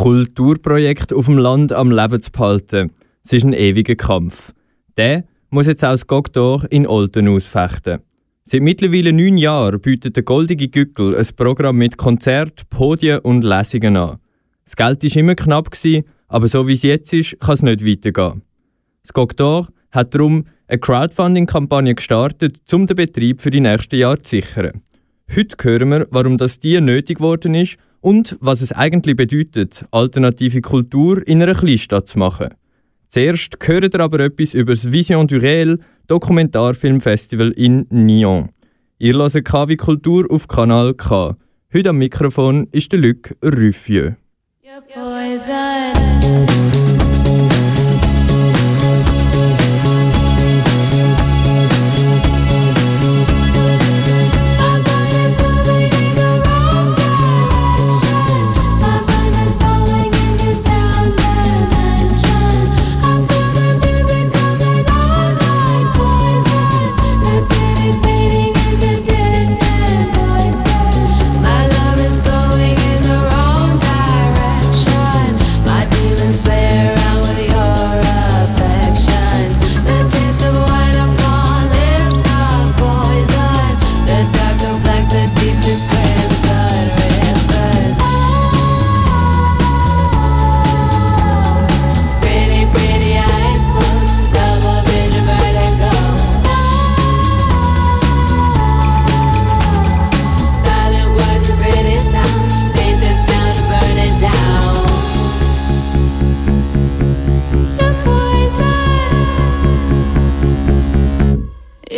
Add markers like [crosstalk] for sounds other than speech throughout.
Kulturprojekt auf dem Land am Leben zu behalten. Es ist ein ewiger Kampf. Der muss jetzt auch das Gogdor in Olten ausfechten. Seit mittlerweile neun Jahren bietet der Goldige Gückel ein Programm mit Konzert, Podien und Lesungen an. Das Geld war immer knapp, aber so wie es jetzt ist, kann es nicht weitergehen. Das Gogdor hat darum eine Crowdfunding-Kampagne gestartet, um den Betrieb für die nächsten Jahre zu sichern. Heute hören wir, warum das die nötig geworden ist und was es eigentlich bedeutet, alternative Kultur in einer Kleinstadt zu machen. Zuerst hören ihr aber etwas über das Vision du Réel Dokumentarfilmfestival in Nyon. Ihr hört KW Kultur auf Kanal K. Heute am Mikrofon ist der Luc Ruffieux.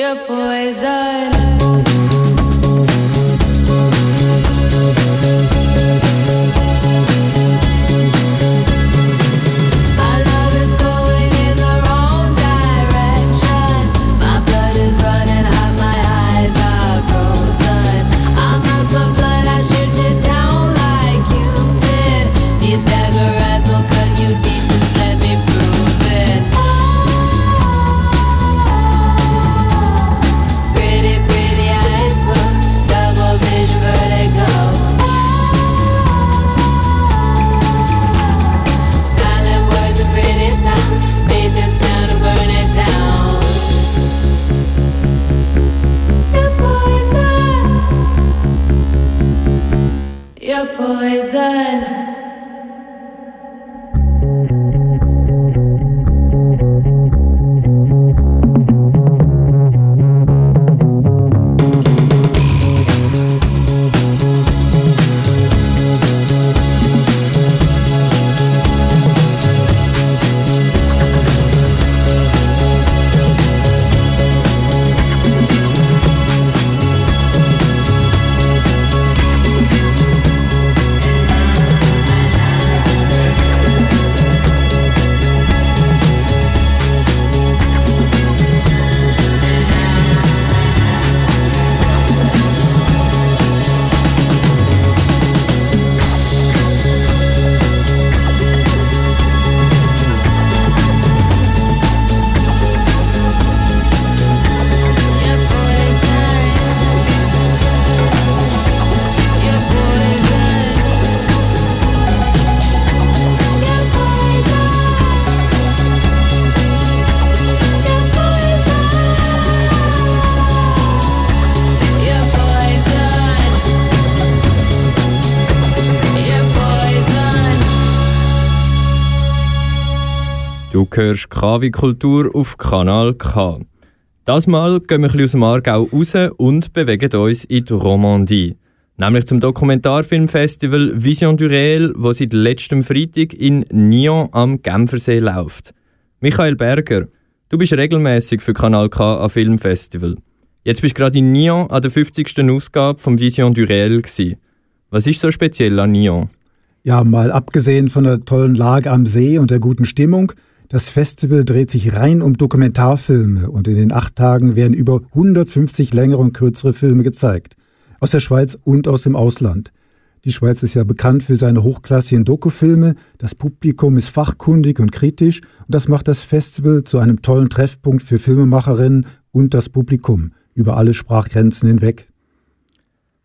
You're poison. Hörst KW Kultur auf Kanal K. Das Mal gehen wir ein aus dem Aargau raus und bewegen uns in die Romandie. Nämlich zum Dokumentarfilmfestival Vision du Réel, das seit letztem Freitag in Nyon am Genfersee läuft. Michael Berger, du bist regelmäßig für Kanal K am Filmfestival. Jetzt bist du gerade in Nyon an der 50. Ausgabe vom Vision du Réel. Was ist so speziell an Nyon? Ja, mal abgesehen von der tollen Lage am See und der guten Stimmung, das Festival dreht sich rein um Dokumentarfilme und in den acht Tagen werden über 150 längere und kürzere Filme gezeigt. Aus der Schweiz und aus dem Ausland. Die Schweiz ist ja bekannt für seine hochklassigen Dokufilme. Das Publikum ist fachkundig und kritisch und das macht das Festival zu einem tollen Treffpunkt für Filmemacherinnen und das Publikum über alle Sprachgrenzen hinweg.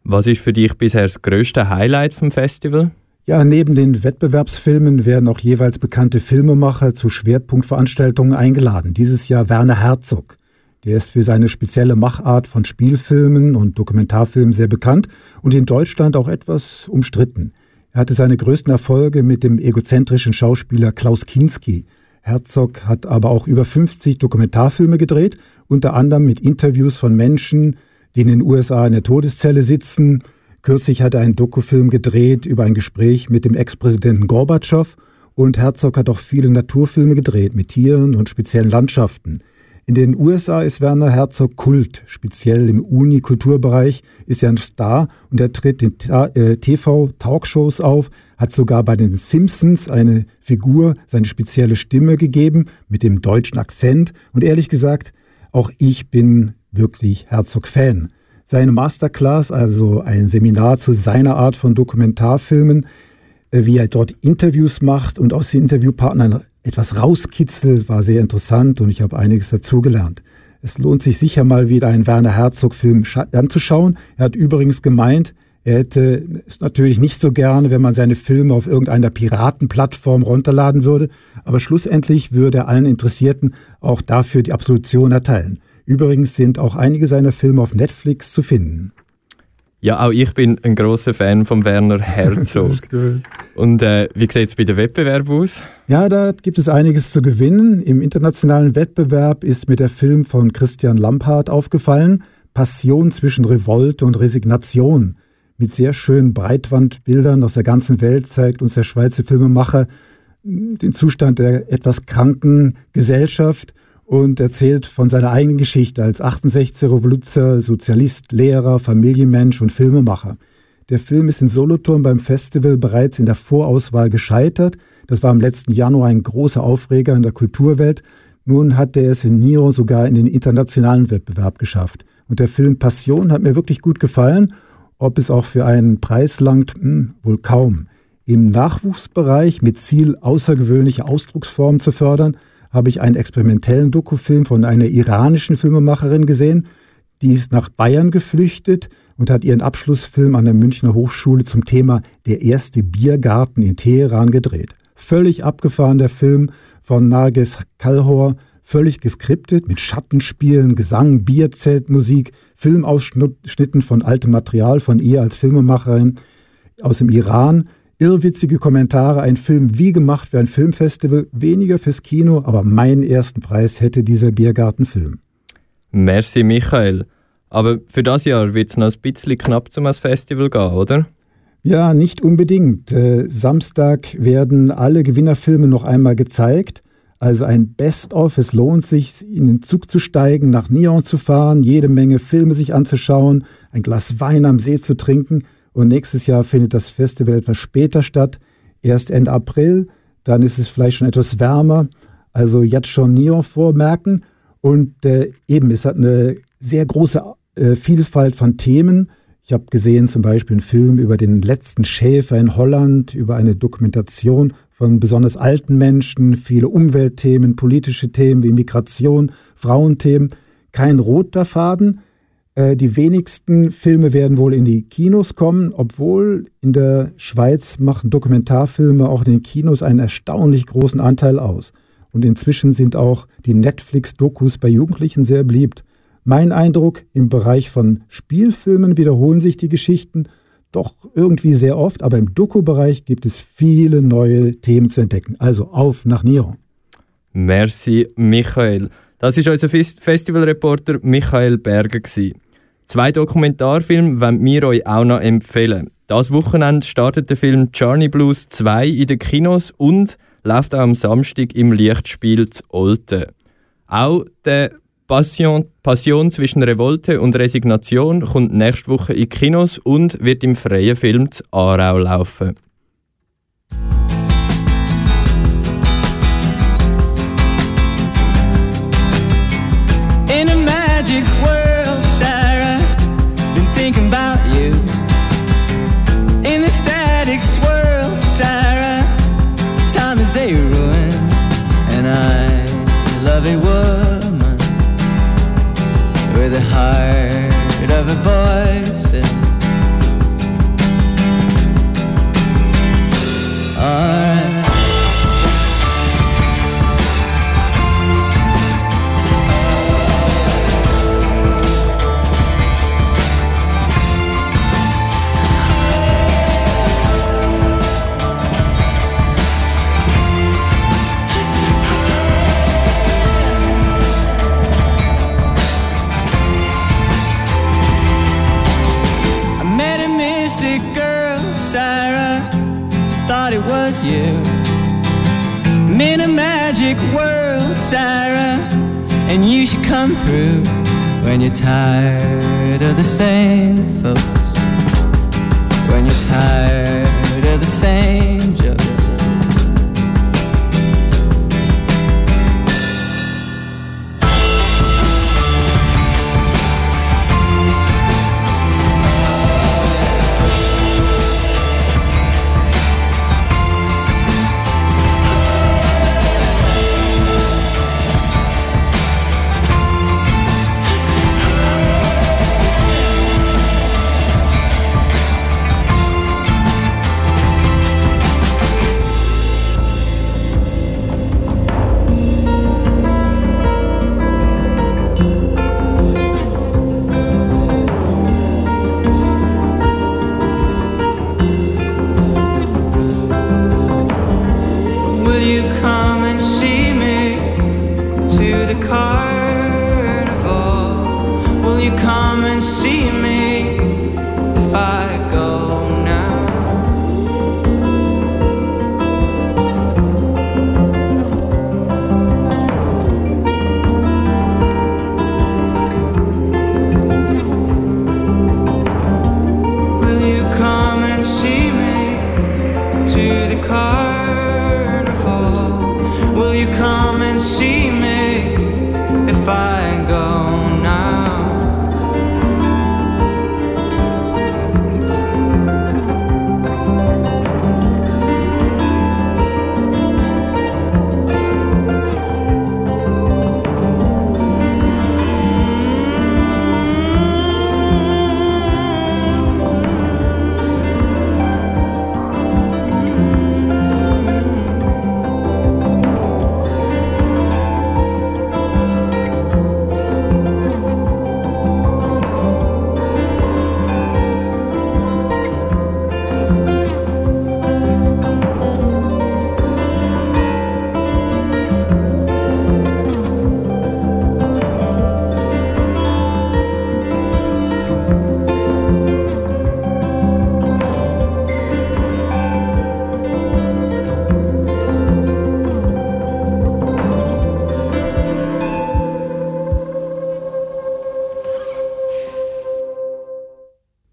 Was ist für dich bisher das größte Highlight vom Festival? Ja, neben den Wettbewerbsfilmen werden auch jeweils bekannte Filmemacher zu Schwerpunktveranstaltungen eingeladen. Dieses Jahr Werner Herzog. Der ist für seine spezielle Machart von Spielfilmen und Dokumentarfilmen sehr bekannt und in Deutschland auch etwas umstritten. Er hatte seine größten Erfolge mit dem egozentrischen Schauspieler Klaus Kinski. Herzog hat aber auch über 50 Dokumentarfilme gedreht, unter anderem mit Interviews von Menschen, die in den USA in der Todeszelle sitzen, Kürzlich hat er einen Dokufilm gedreht über ein Gespräch mit dem Ex-Präsidenten Gorbatschow und Herzog hat auch viele Naturfilme gedreht mit Tieren und speziellen Landschaften. In den USA ist Werner Herzog Kult, speziell im Uni-Kulturbereich ist er ein Star und er tritt in TV-Talkshows äh, auf, hat sogar bei den Simpsons eine Figur, seine spezielle Stimme gegeben mit dem deutschen Akzent und ehrlich gesagt, auch ich bin wirklich Herzog-Fan. Seine Masterclass, also ein Seminar zu seiner Art von Dokumentarfilmen, äh, wie er dort Interviews macht und aus den Interviewpartnern etwas rauskitzelt, war sehr interessant und ich habe einiges dazugelernt. Es lohnt sich sicher mal wieder einen Werner Herzog-Film anzuschauen. Er hat übrigens gemeint, er hätte es natürlich nicht so gerne, wenn man seine Filme auf irgendeiner Piratenplattform runterladen würde, aber schlussendlich würde er allen Interessierten auch dafür die Absolution erteilen. Übrigens sind auch einige seiner Filme auf Netflix zu finden. Ja, auch ich bin ein großer Fan von Werner Herzog. [laughs] Und äh, wie sieht es bei den Wettbewerben aus? Ja, da gibt es einiges zu gewinnen. Im internationalen Wettbewerb ist mir der Film von Christian Lampard aufgefallen. Passion zwischen Revolte und Resignation. Mit sehr schönen Breitwandbildern aus der ganzen Welt zeigt uns der Schweizer Filmemacher den Zustand der etwas kranken Gesellschaft und erzählt von seiner eigenen Geschichte als 68er Revoluzer, Sozialist, Lehrer, Familienmensch und Filmemacher. Der Film ist in Solothurn beim Festival bereits in der Vorauswahl gescheitert. Das war im letzten Januar ein großer Aufreger in der Kulturwelt. Nun hat er es in Niro sogar in den internationalen Wettbewerb geschafft. Und der Film Passion hat mir wirklich gut gefallen. Ob es auch für einen Preis langt, hm, wohl kaum. Im Nachwuchsbereich mit Ziel, außergewöhnliche Ausdrucksformen zu fördern, habe ich einen experimentellen Dokufilm von einer iranischen Filmemacherin gesehen. Die ist nach Bayern geflüchtet und hat ihren Abschlussfilm an der Münchner Hochschule zum Thema Der erste Biergarten in Teheran gedreht. Völlig abgefahren der Film von Narges Kalhor, völlig geskriptet mit Schattenspielen, Gesang, Bierzelt, Musik, Filmausschnitten von altem Material von ihr als Filmemacherin aus dem Iran irrwitzige Kommentare, ein Film wie gemacht für ein Filmfestival, weniger fürs Kino, aber meinen ersten Preis hätte dieser Biergartenfilm. Merci, Michael. Aber für das Jahr wird es noch ein bisschen knapp zum Festival gehen, oder? Ja, nicht unbedingt. Äh, Samstag werden alle Gewinnerfilme noch einmal gezeigt. Also ein Best-of. Es lohnt sich, in den Zug zu steigen, nach Nyon zu fahren, jede Menge Filme sich anzuschauen, ein Glas Wein am See zu trinken und nächstes Jahr findet das Festival etwas später statt, erst Ende April. Dann ist es vielleicht schon etwas wärmer. Also jetzt schon Neon vormerken. Und äh, eben, es hat eine sehr große äh, Vielfalt von Themen. Ich habe gesehen zum Beispiel einen Film über den letzten Schäfer in Holland, über eine Dokumentation von besonders alten Menschen, viele Umweltthemen, politische Themen wie Migration, Frauenthemen. Kein roter Faden, die wenigsten Filme werden wohl in die Kinos kommen, obwohl in der Schweiz machen Dokumentarfilme auch in den Kinos einen erstaunlich großen Anteil aus. Und inzwischen sind auch die Netflix-Dokus bei Jugendlichen sehr beliebt. Mein Eindruck, im Bereich von Spielfilmen wiederholen sich die Geschichten doch irgendwie sehr oft, aber im Doku-Bereich gibt es viele neue Themen zu entdecken. Also auf nach Niro. Merci, Michael. Das ist unser Festivalreporter Michael Berger. Zwei Dokumentarfilme wollen wir euch auch noch empfehlen. Das Wochenende startet der Film Journey Blues 2 in den Kinos und läuft auch am Samstag im Lichtspiel zu Olten. Auch der Passion, Passion zwischen Revolte und Resignation kommt nächste Woche in Kinos und wird im freien Film zu Aarau laufen. Heart of a boy you're tired of the same folks. When you're tired of the same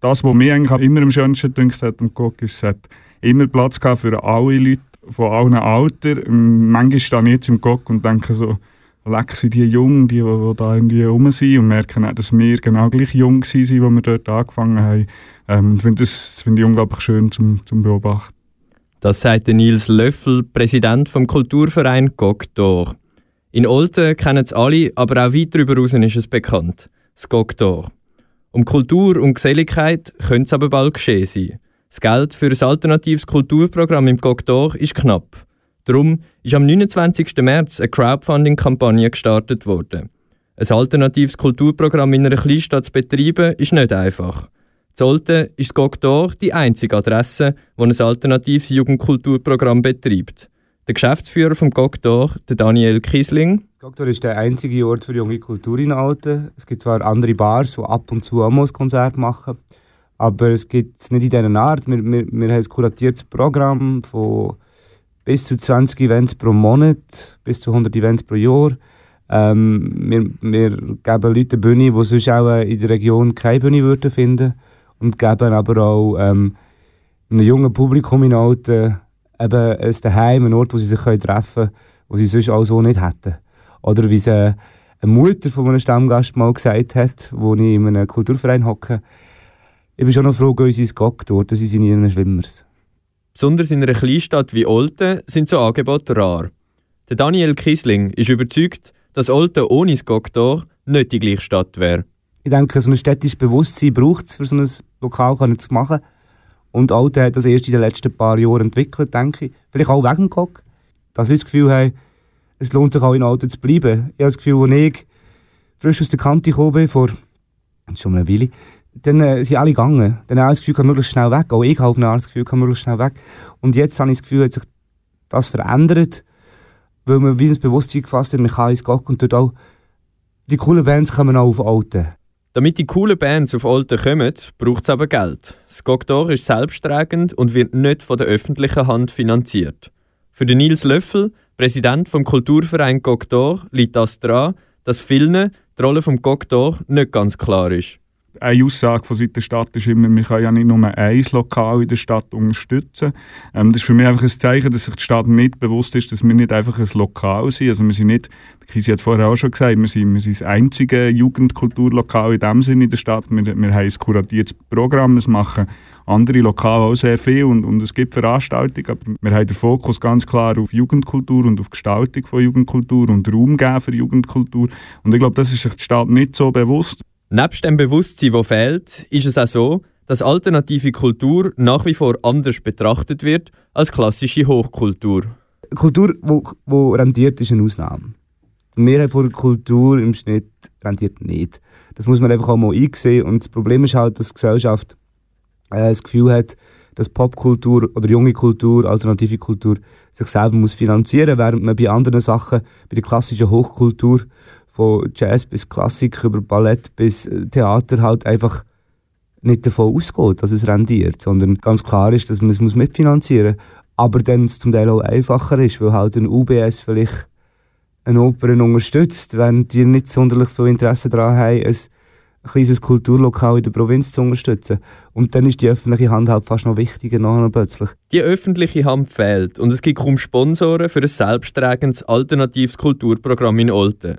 das, was mir eigentlich immer am schönsten gedacht hat am Cook, ist, es hat immer Platz gehabt für alle Leute von allen Altern. Manchmal stehe ich jetzt im Cook und denke so, leck sind die Jungen, die, die, die da irgendwie rum sind und merken auch, dass wir genau gleich jung waren, als wir dort angefangen haben. Ähm, ich finde das, find ich unglaublich schön zum, zum Beobachten. Das sagt Nils Löffel, Präsident vom Kulturverein Goktor. In Olten kennen es alle, aber auch weit darüber hinaus ist es bekannt. Das Goktor. Um Kultur und Geselligkeit könnte es aber bald geschehen sein. Das Geld für ein alternatives Kulturprogramm im Cocteau ist knapp. Darum ist am 29. März eine Crowdfunding-Kampagne gestartet worden. Ein alternatives Kulturprogramm in einer Kleinstadt zu betreiben, ist nicht einfach. Zolten ist das Cocteau die einzige Adresse, die ein alternatives Jugendkulturprogramm betreibt. Der Geschäftsführer vom Cocteau, Daniel Kiesling, Doktor ist der einzige Ort für junge Kultur in Alten. Es gibt zwar andere Bars, die ab und zu ein Konzert machen, aber es gibt es nicht in dieser Art. Wir, wir, wir haben ein kuratiertes Programm von bis zu 20 Events pro Monat, bis zu 100 Events pro Jahr. Ähm, wir, wir geben Leute eine Bühne, die sonst auch in der Region keine Bühne würden finden und geben aber auch ähm, einem jungen Publikum in Alten eben ein Daheim, einen Ort, wo sie sich treffen können, wo sie sonst auch so nicht hätten. Oder wie es eine Mutter von einem Stammgast mal gesagt hat, wo ich in einem Kulturverein hocke, ich bin schon noch froh, dass ins Gog dort, das sind nie Schwimmers. Besonders in einer Kleinstadt wie Olten sind so Angebote rar. Der Daniel Kisling ist überzeugt, dass Olten ohne das Goktor nicht die gleiche Stadt wäre. Ich denke, so ein städtisches Bewusstsein braucht es, für so ein Lokal zu machen. Und Olten hat das erst in den letzten paar Jahren entwickelt, denke ich. Vielleicht auch wegen Gog. Dass wir das Gefühl haben, es lohnt sich auch in Alten zu bleiben. Ich habe das Gefühl, als ich frisch aus der Kante gekommen bin, vor schon eine Weile, dann äh, sind alle gegangen. Dann habe ich das Gefühl, ich kann möglichst schnell weg. Auch ich habe das Gefühl, ich kann möglichst schnell weg. Und jetzt habe ich das Gefühl, hat sich das verändert, weil man wie ein Bewusstsein gefasst hat, man kann ins Gott und dort auch die coolen Bands kommen auch auf Alten. Damit die coolen Bands auf Olten kommen, braucht es aber Geld. Das Goktor ist selbsttragend und wird nicht von der öffentlichen Hand finanziert. Für den Nils Löffel, Präsident vom Kulturverein Goktor, liegt das daran, dass vielen die Rolle vom Goktor nicht ganz klar ist eine Aussage von der Stadt ist immer, wir können ja nicht nur ein Lokal in der Stadt unterstützen. Ähm, das ist für mich einfach ein Zeichen, dass sich die Stadt nicht bewusst ist, dass wir nicht einfach ein Lokal sind. Also wir sind nicht, Kisi hat es vorher auch schon gesagt, wir sind, wir sind das einzige Jugendkulturlokal in dem Sinne in der Stadt. Wir, wir haben ein kuratiertes Programm, es machen andere Lokale auch sehr viel und, und es gibt Veranstaltungen, aber wir haben den Fokus ganz klar auf Jugendkultur und auf Gestaltung von Jugendkultur und Raum geben für Jugendkultur. Und ich glaube, das ist sich die Stadt nicht so bewusst. Nebst dem Bewusstsein, das fehlt, ist es auch so, dass alternative Kultur nach wie vor anders betrachtet wird als klassische Hochkultur. Kultur, die, rentiert, ist eine Ausnahme. Die Mehrheit von Kultur im Schnitt rentiert nicht. Das muss man einfach auch mal einsehen. Und das Problem ist halt, dass die Gesellschaft äh, das Gefühl hat, dass Popkultur oder junge Kultur, alternative Kultur sich selber muss finanzieren muss, während man bei anderen Sachen, bei der klassischen Hochkultur, von Jazz bis Klassik über Ballett bis äh, Theater halt einfach nicht davon ausgeht, dass es rendiert, sondern ganz klar ist, dass man es muss mitfinanzieren muss. Aber dann es zum Teil auch einfacher ist, weil halt ein UBS vielleicht eine Oper unterstützt, wenn die nicht sonderlich viel Interesse daran haben, ein kleines Kulturlokal in der Provinz zu unterstützen. Und dann ist die öffentliche Hand halt fast noch wichtiger nachher plötzlich. Die öffentliche Hand fehlt und es gibt kaum Sponsoren für ein selbsttragendes alternatives Kulturprogramm in Olten.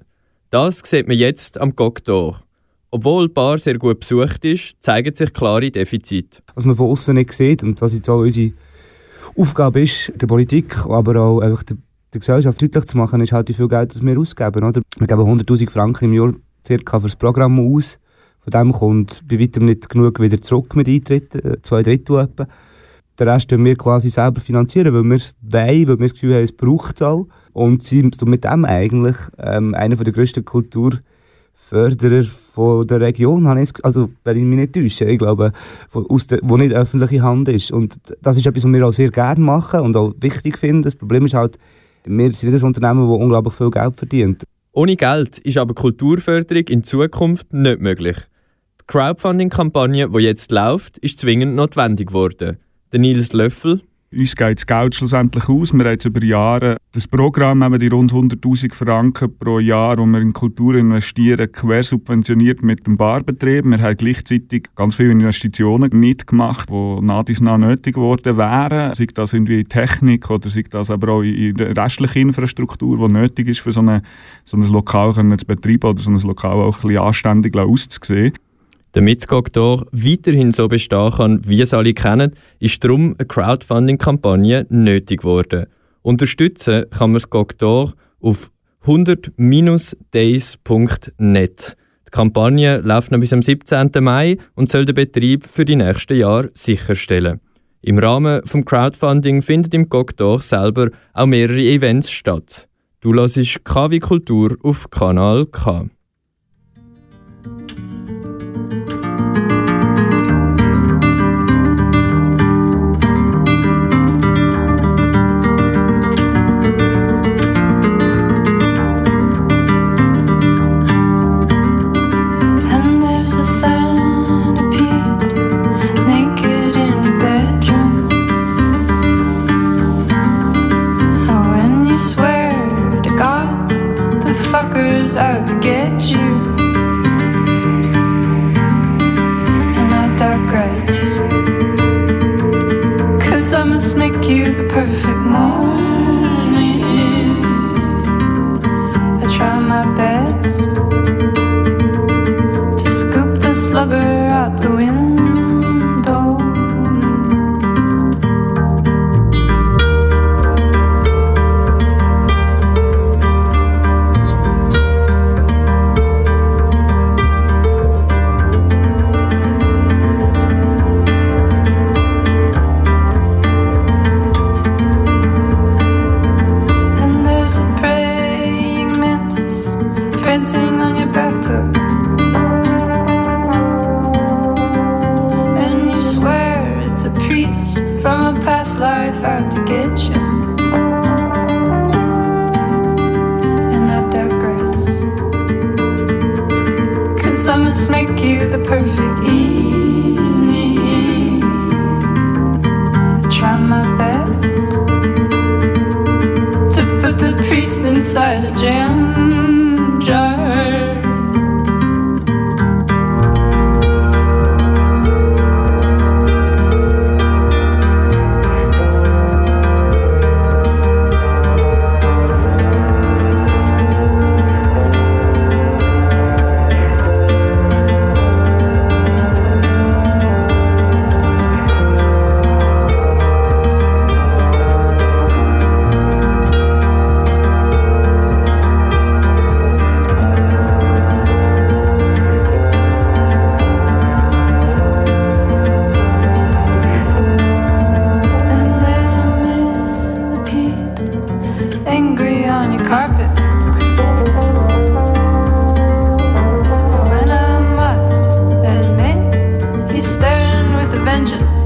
Das sieht man jetzt am Goktor. Obwohl die Bar sehr gut besucht ist, zeigen sich klare Defizite. Was man von außen nicht sieht und was jetzt auch unsere Aufgabe ist, der Politik, aber auch einfach der, der Gesellschaft deutlich zu machen, ist halt, wie viel Geld das wir ausgeben. Oder? Wir geben 100'000 Franken im Jahr circa für das Programm aus. Von dem kommt bei weitem nicht genug wieder zurück mit Eintritt, äh, zwei Drittel etwa. Den Rest finanzieren wir quasi selber finanzieren, weil wir es wollen, weil wir das Gefühl haben, es braucht es auch. Und sind mit dem eigentlich ähm, einer der grössten Kulturförderer von der Region, also wenn ich mich nicht täusche, ich glaube, von, aus der, wo nicht öffentliche Hand ist. Und das ist etwas, was wir auch sehr gerne machen und auch wichtig finden. Das Problem ist halt, wir sind nicht ein Unternehmen, das unglaublich viel Geld verdient. Ohne Geld ist aber Kulturförderung in Zukunft nicht möglich. Die Crowdfunding-Kampagne, die jetzt läuft, ist zwingend notwendig geworden. Der Nils Löffel, uns geht das Geld schlussendlich aus. Wir haben jetzt über Jahre das Programm, haben die rund 100'000 Franken pro Jahr, wo wir in Kultur investieren, quersubventioniert mit dem Barbetrieb. Wir haben gleichzeitig ganz viele Investitionen nicht gemacht, die nach dies nach nötig geworden wären. Sei das in Technik oder sei das aber auch in der restlichen Infrastruktur, die nötig ist, für so, eine, so ein Lokal zu betreiben oder so ein Lokal auch ein bisschen anständig auszusehen. Damit das Goktor weiterhin so bestehen kann, wie es alle kennen, ist darum eine Crowdfunding-Kampagne nötig geworden. Unterstützen kann man das Goktor auf 100-days.net. Die Kampagne läuft noch bis am 17. Mai und soll den Betrieb für die nächsten Jahre sicherstellen. Im Rahmen des Crowdfunding findet im Goktor selber auch mehrere Events statt. Du hörst KW Kultur auf Kanal K. Thank you. Inside a jam Vengeance.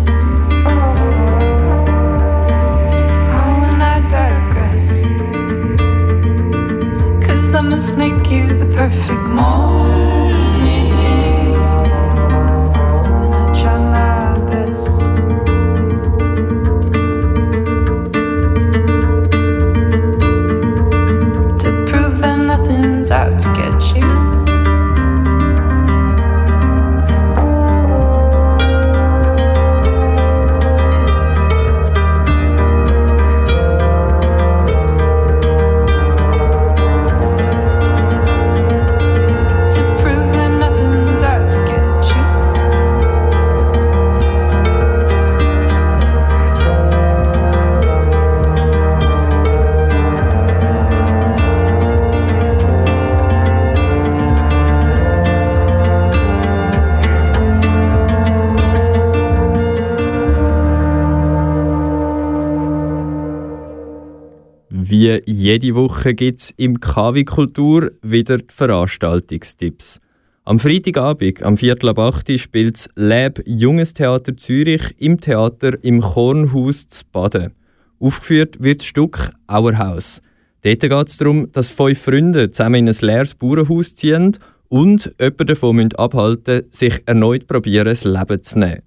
Wie jede Woche gibt es im KW Kultur wieder die Veranstaltungstipps. Am Freitagabend, am Viertel ab 8 Uhr, spielt das Lab Junges Theater Zürich im Theater im Kornhaus zu Baden. Aufgeführt wird das Stück Auerhaus. Dort geht es darum, dass fünf Freunde zusammen in ein leeres Bauernhaus ziehen und jemanden davon abhalten sich erneut probieren, das Leben zu nehmen.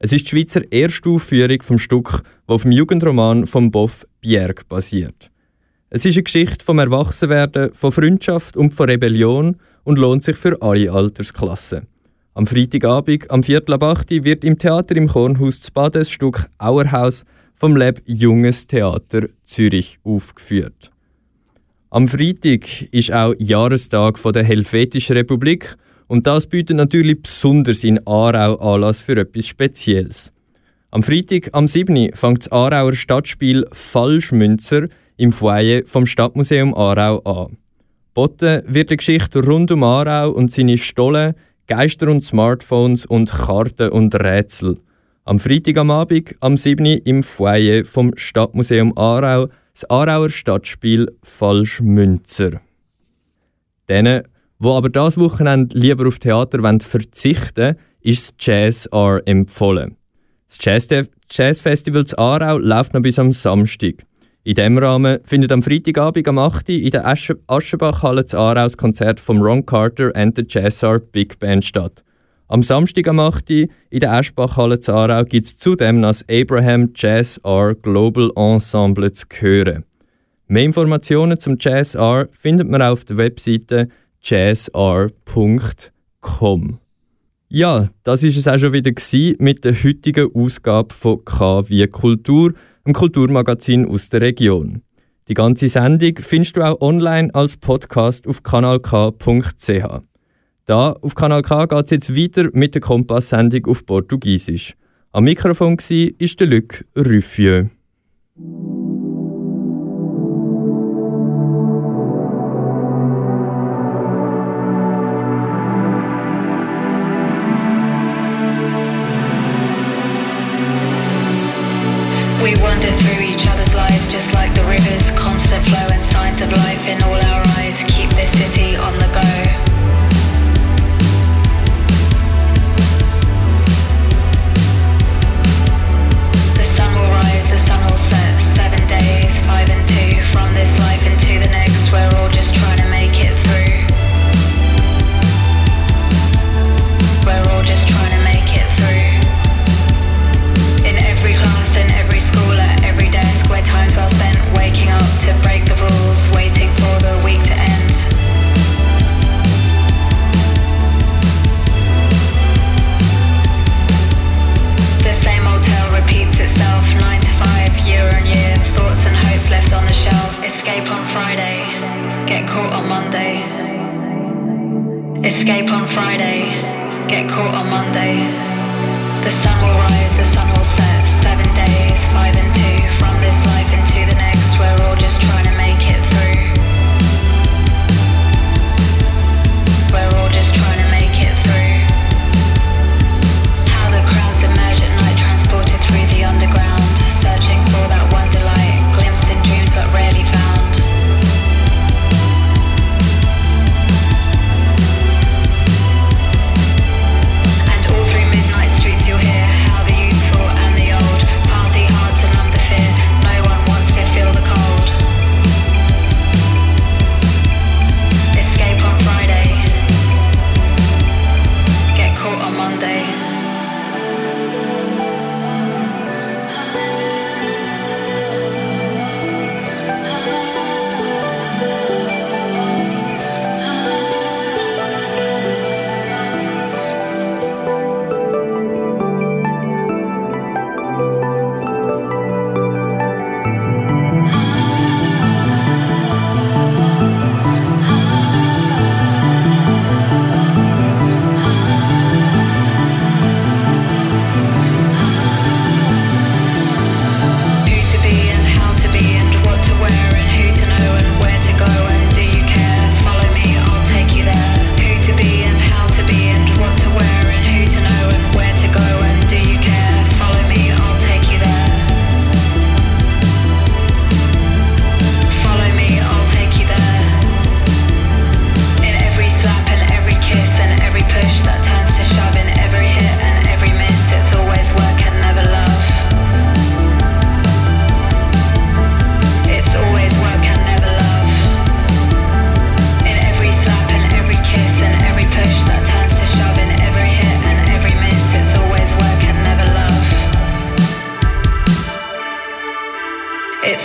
Es ist die Schweizer erste Aufführung vom Stück, das auf dem Jugendroman von Boff Bjerg basiert. Es ist eine Geschichte vom Erwachsenwerden, von Freundschaft und von Rebellion und lohnt sich für alle Altersklassen. Am Freitagabend, am Viertel ab 8 Uhr, wird im Theater im Kornhaus zu Baden das Stück Auerhaus vom Lab Junges Theater Zürich aufgeführt. Am Freitag ist auch Jahrestag der Helvetischen Republik und das bietet natürlich besonders in Aarau Anlass für etwas Spezielles. Am Freitag, am 7. fängt das Aarauer Stadtspiel Falschmünzer im Foyer vom Stadtmuseum Aarau an. Botten wird eine Geschichte rund um Aarau und seine Stollen, Geister und Smartphones und Karten und Rätsel. Am Freitag am Abend, am 7. im Foyer vom Stadtmuseum Aarau, das Aarauer Stadtspiel Falschmünzer. Denen, wo aber das Wochenende lieber auf Theater wollen verzichten ist das Jazz R empfohlen. Das Jazz Jazzfestival Aarau läuft noch bis am Samstag. In diesem Rahmen findet am Freitagabend am 8. Uhr in der Asche Aschenbachhalle zu Aarau das Konzert von Ron Carter and the Jazz Art Big Band statt. Am Samstag am 8. Uhr in der Aschbachhalle zu Aarau gibt es zudem das Abraham Jazz R Global Ensemble zu hören. Mehr Informationen zum Jazz R findet man auf der Webseite jazzr.com. Ja, das ist es auch schon wieder mit der heutigen Ausgabe von K wie Kultur, einem Kulturmagazin aus der Region. Die ganze Sendung findest du auch online als Podcast auf kanalk.ch. Da auf Kanal K geht es jetzt weiter mit der Kompass-Sendung auf Portugiesisch. Am Mikrofon war der Luc Ruffieux.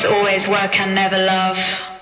Always work and never love.